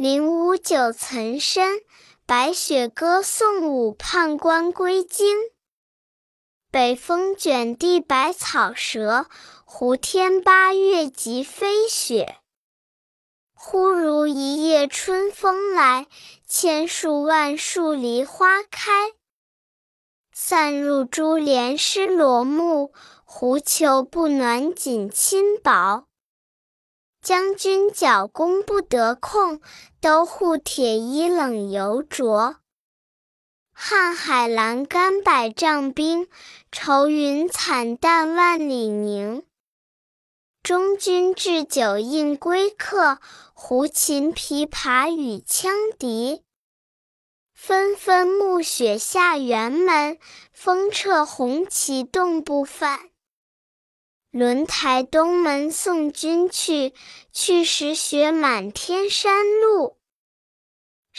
林武九岑参，白雪歌送武判官归京。北风卷地白草折，胡天八月即飞雪。忽如一夜春风来，千树万树梨花开。散入珠帘湿罗幕，狐裘不暖锦衾薄。将军角弓不得控，都护铁衣冷犹着。瀚海阑干百丈冰，愁云惨淡万里凝。中军置酒应归客，胡琴琵琶与羌笛。纷纷暮雪下辕门，风掣红旗冻不返。轮台东门送君去，去时雪满天山路。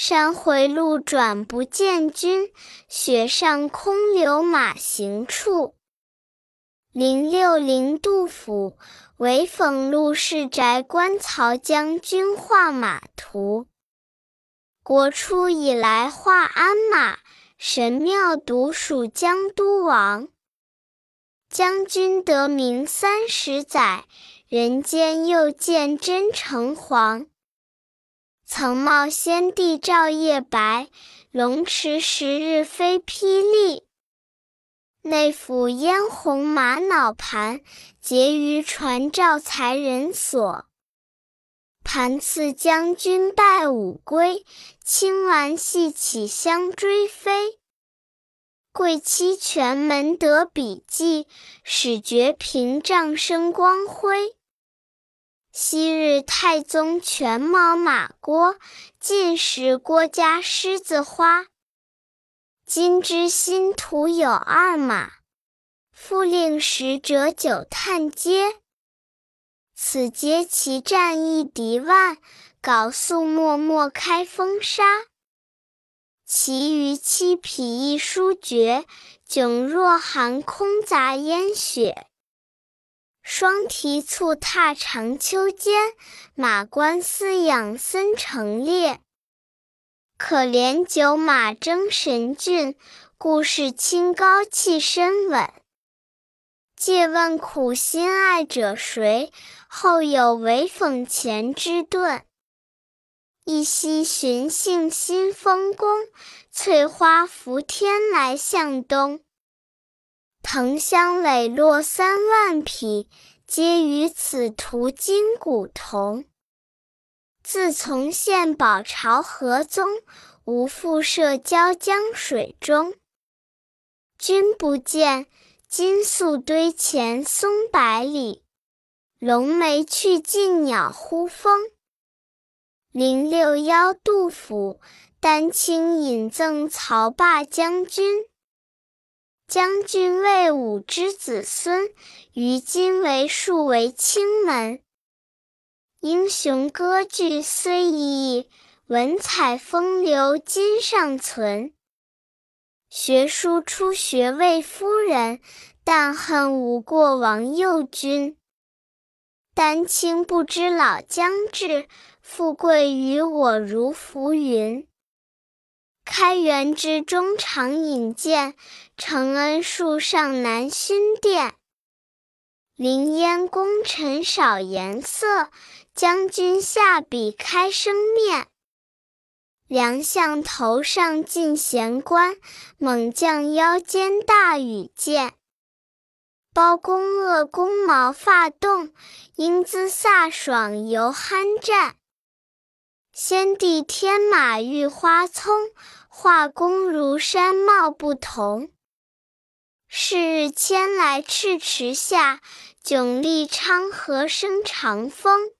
山回路转不见君，雪上空留马行处。零六零杜甫，唯讽陆氏宅观曹将军画马图。国初以来画鞍马，神庙独属江都王。将军得名三十载，人间又见真诚黄。曾冒先帝照夜白，龙池十日飞霹雳。内府嫣红玛瑙盘，结于传诏才人所。盘赐将军拜武归，轻玩细起相追飞。贵戚全门得笔记，始觉屏障生光辉。昔日太宗全毛马郭，晋时郭家狮子花。今之新图有二马，复令使者九探阶。此皆其战役敌万，缟素默默开风沙。其余七匹一书绝，迥若寒空杂烟雪。双蹄簇踏长秋间，马关饲养森成列。可怜九马争神骏，故事清高气深稳。借问苦心爱者谁？后有唯讽前之盾。一夕寻杏新丰宫，翠花浮天来向东。藤香磊落三万匹，皆于此途经古同。自从献宝朝河宗，无复涉交江水中。君不见，金粟堆前松百里，龙眉去尽鸟呼风。零六幺杜甫，丹青引赠曹霸将军。将军魏武之子孙，于今为庶为清门。英雄歌句虽已矣，文采风流今尚存。学书初学魏夫人，但恨无过王右军。丹青不知老将至。富贵于我如浮云。开元之中常引荐，承恩树上难勋殿。凌烟功臣少颜色，将军下笔开生面。良相头上尽衔冠，猛将腰间大羽箭。包公恶弓毛发动，英姿飒爽犹酣战。先帝天马御花葱，画工如山貌不同。是日迁来赤池下，迥立昌河生长风。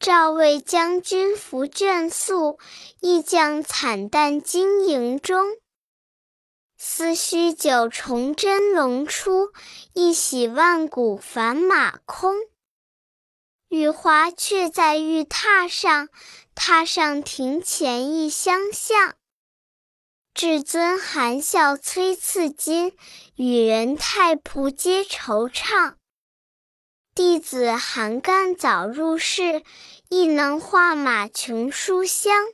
赵魏将军伏卷宿，义将惨淡经营中。思须九重真龙出，一洗万古返马空。玉华却在玉榻上，榻上庭前一相向。至尊含笑催赐金，与人太仆皆惆怅。弟子韩干早入仕，亦能画马穷书香。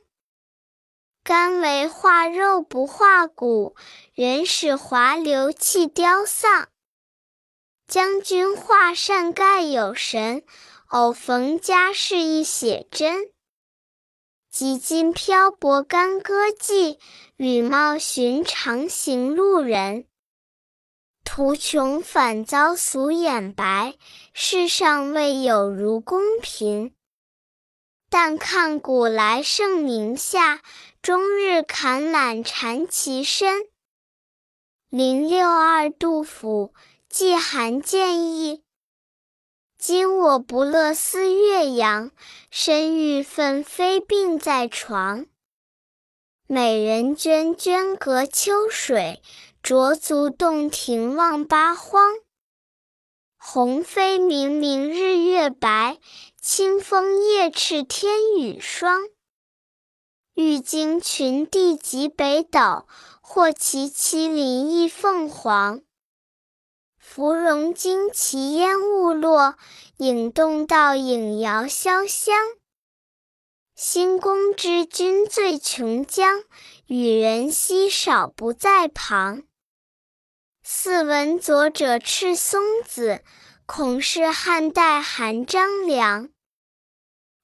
干为画肉不画骨，人使滑流气凋丧。将军画扇盖有神，偶逢佳士一写真。几经漂泊干戈迹，羽貌寻常行路人。途穷反遭俗眼白，世上未有如公平。但看古来圣名下，终日坎缆缠其身。零六二杜甫，寄韩建议。今我不乐思岳阳，身欲奋飞病在床。美人娟娟隔秋水。濯足洞庭望八荒，鸿飞明明日月白，清风夜翅天与霜。欲经群帝及北斗，或骑麒麟亦凤凰。芙蓉惊旗烟雾落，影动倒影遥潇湘。兴公之君醉琼浆，与人稀少不在旁。似闻左者赤松子，恐是汉代韩张良。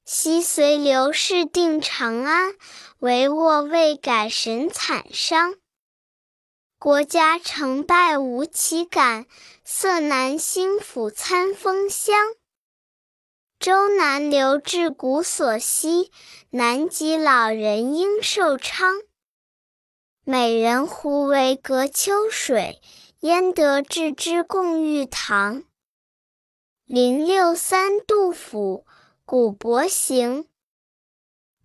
昔随刘氏定长安，唯我未改神惨伤。国家成败无奇感，色难兴复餐风香。周南留至古所稀，南极老人应寿昌。美人胡为隔秋水。焉得致之共玉堂？零六三杜甫，古柏行。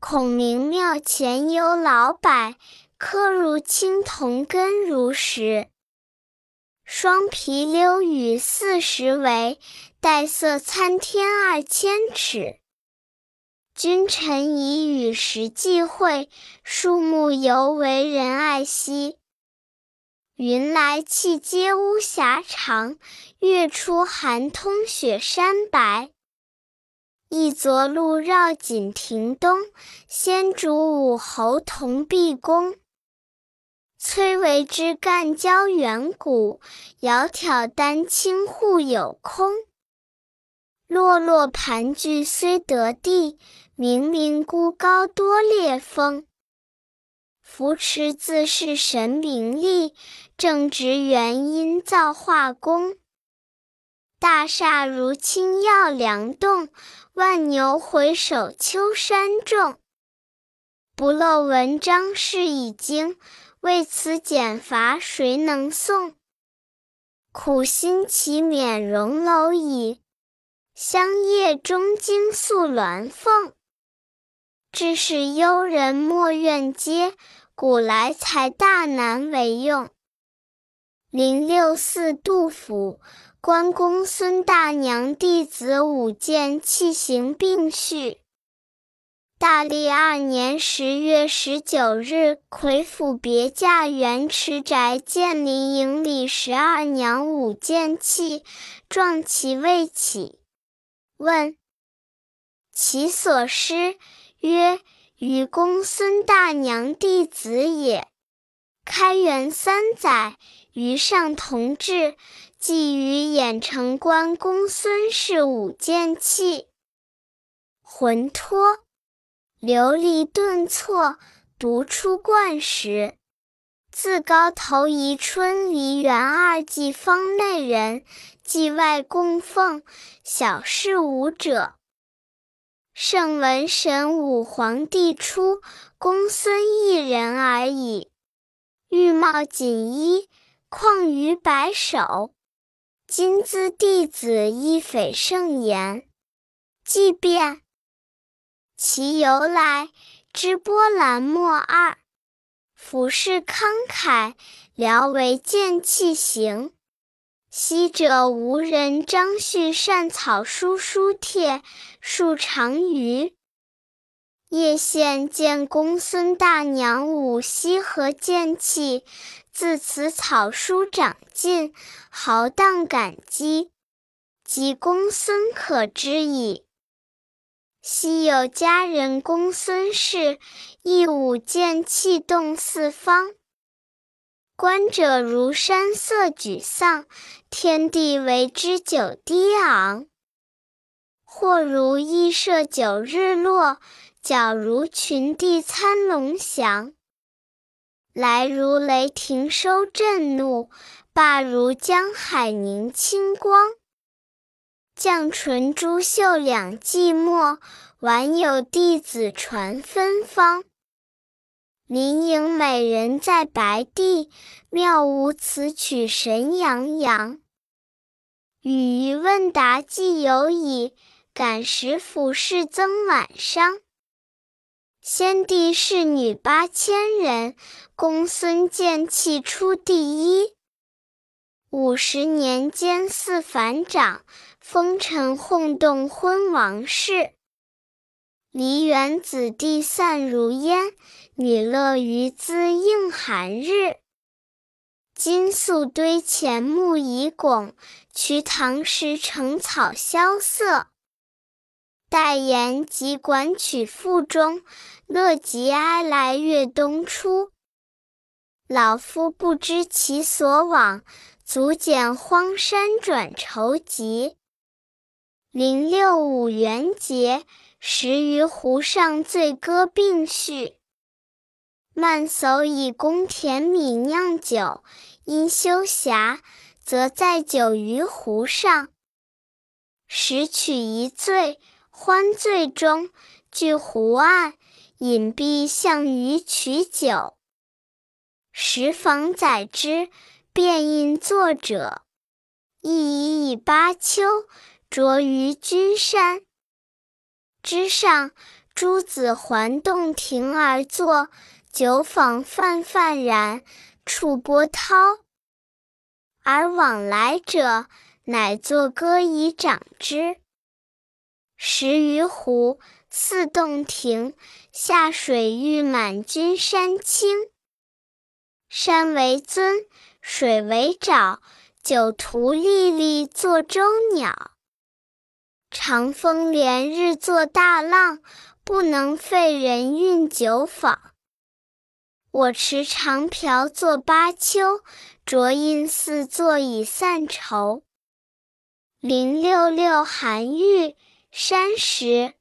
孔明庙前有老柏，柯如青铜根如石。双皮溜雨四十围，带色参天二千尺。君臣以与时际会，树木犹为人爱惜。云来气接巫峡长，月出寒通雪山白。一昨路绕锦亭东，先主武侯同毕公。崔嵬之干交远古，窈窕丹青户有空。落落盘踞虽得地，冥冥孤高多烈风。扶持自是神明力，正直原因造化功。大厦如倾要梁栋，万牛回首秋山重。不漏文章是已经，为此减罚谁能送？苦心祈免荣蝼蚁，香叶中惊宿鸾凤。致使幽人莫愿接。古来才大难为用。零六四杜甫，关公孙大娘弟子舞剑器行并序。大历二年十月十九日，魁府别驾元池宅建林营里十二娘舞剑器，壮其未起。问其所师，曰。与公孙大娘弟子也。开元三载，于上同治，即于兖城关公孙氏舞剑器。魂脱，流离顿挫，独出冠时。自高头宜春梨园二季方内人，季外供奉，小事无者。圣文神武皇帝初，公孙一人而已。玉帽锦衣，况于白首。今兹弟子亦匪圣言。即便其由来，之波澜莫二。俯视慷慨，聊为剑气行。昔者无人张旭善草书书帖，数长于叶县见公孙大娘舞西河剑气，自此草书长进，豪荡感激。及公孙可知矣。昔有佳人公孙氏，一舞剑气动四方。观者如山色沮丧，天地为之久低昂。或如羿射九日落，皎如群帝参龙翔。来如雷霆收震怒，罢如江海凝清光。绛唇珠袖两寂寞，晚有弟子传芬芳。林影美人在白帝，妙无此曲神洋洋。与于问答既有矣。感时俯视增晚伤，先帝侍女八千人，公孙剑气出第一。五十年间四反掌，风尘轰动昏王室。梨园子弟散如烟，女乐于兹映寒日。金粟堆前木已拱，瞿塘石成草萧瑟。待言及管曲腹中，乐极哀来月东出。老夫不知其所往，足减荒山转愁疾。零六五元节，时于湖上醉歌并序。慢叟以供田米酿酒，因休暇，则载酒于湖上。时取一醉。欢醉中，据湖岸，隐蔽向鱼取酒。时访载之，便因作者。亦已以巴丘，着于君山之上。诸子环洞庭而坐，酒坊泛泛然，触波涛。而往来者，乃作歌以长之。十余湖，四洞庭，下水欲满君山倾。山为尊，水为沼，酒徒历历作舟鸟。长风连日作大浪，不能废人运酒坊。我持长瓢作巴丘，浊音似作以散愁。零六六韩愈。山石，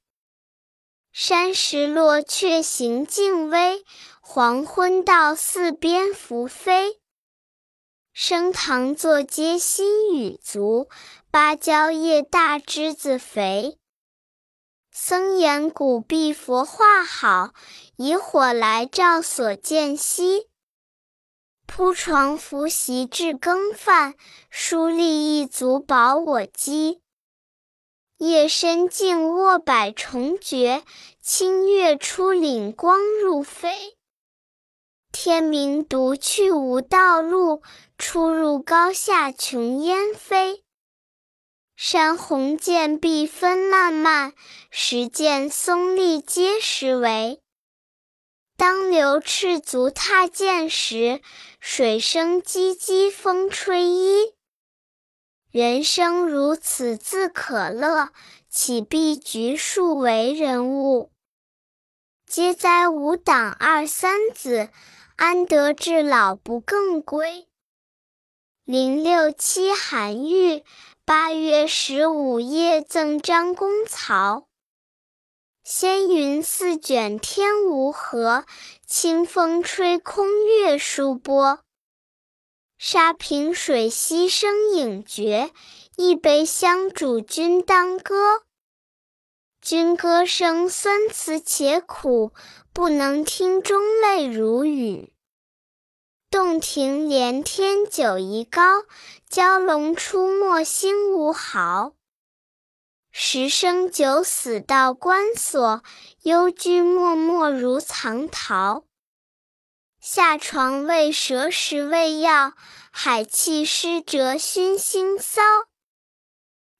山石落，却行径微。黄昏到，似蝙蝠飞。升堂坐阶新雨足，芭蕉叶大枝子肥。僧言古壁佛画好，以火来照所见稀。铺床拂席置羹饭，疏立一足饱我饥。夜深静卧百重绝，清月出岭光入扉。天明独去无道路，出入高下穷烟飞。山红涧碧分烂漫，石见松立皆石围。当流赤足踏涧时，水声唧唧风吹衣。人生如此自可乐，岂必局数为人物？嗟哉吾党二三子，安得至老不更归？零六七韩愈，八月十五夜赠张公曹。仙云似卷天无合，清风吹空月疏波。沙平水溪声影绝，一杯香煮君当歌。君歌声酸辞且苦，不能听中泪如雨。洞庭连天九疑高，蛟龙出没心无毫。十生九死到关锁，幽居默默如藏桃。下床为蛇食未药，海气湿蛰熏腥骚。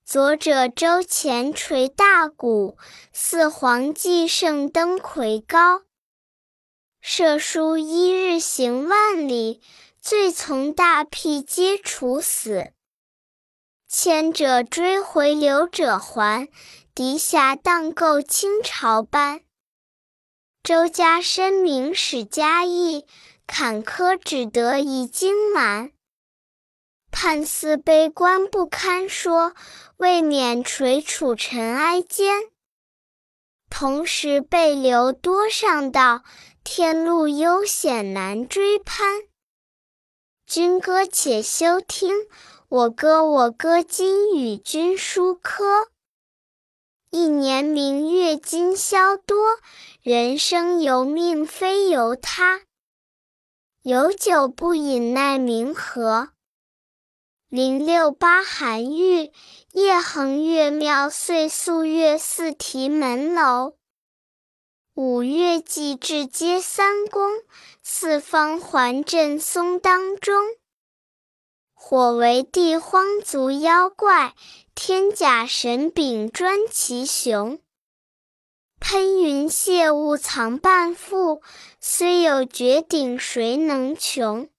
左者周前垂大鼓，四皇既盛登魁高。射书一日行万里，罪从大辟皆处死。迁者追回，留者还。敌下荡构清朝班。周家深明史家意，坎坷只得已经满。判司悲观不堪说，未免垂楚尘埃间。同时被流多上道，天路悠险难追攀。君歌且休听，我歌我歌今与君书科。一年明月今宵多，人生由命非由他。有酒不饮奈明何？零六八寒玉，夜横月庙岁宿月寺题门楼。五月祭至皆三公，四方环镇松当中。火为地荒族妖怪，天甲神柄专其雄。喷云泄雾藏半腹，虽有绝顶谁能穷？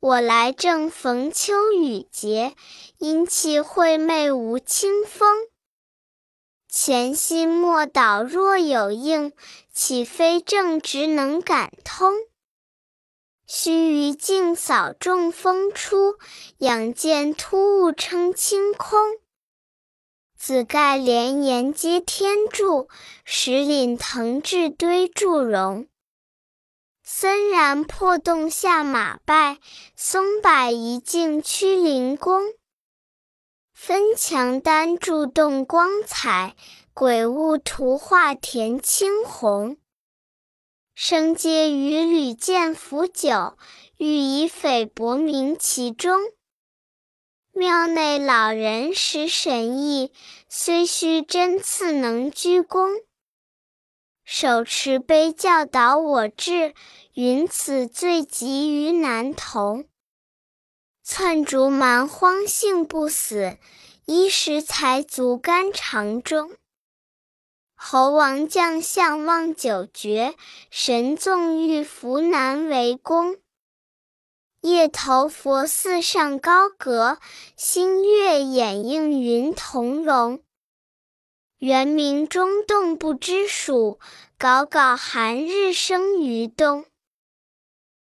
我来正逢秋雨节，阴气晦昧无清风。潜心莫导若有应，岂非正直能感通？须臾静扫众风出，仰见突兀称清空。紫盖连岩接天柱，石岭腾至堆柱容。森然破洞下马拜，松柏一径屈灵宫。分墙丹柱动光彩，鬼物图画填青红。生阶与屡见腐酒，欲以斐薄名其中。庙内老人识神意，虽须真次能鞠躬。手持碑教导我志，云此最急于男童。窜竹蛮荒性不死，衣食才足肝肠中。猴王将相望九绝，神纵欲伏难为公。夜头佛寺上高阁，星月掩映云同荣。圆明中洞不知暑，杲杲寒日生于冬。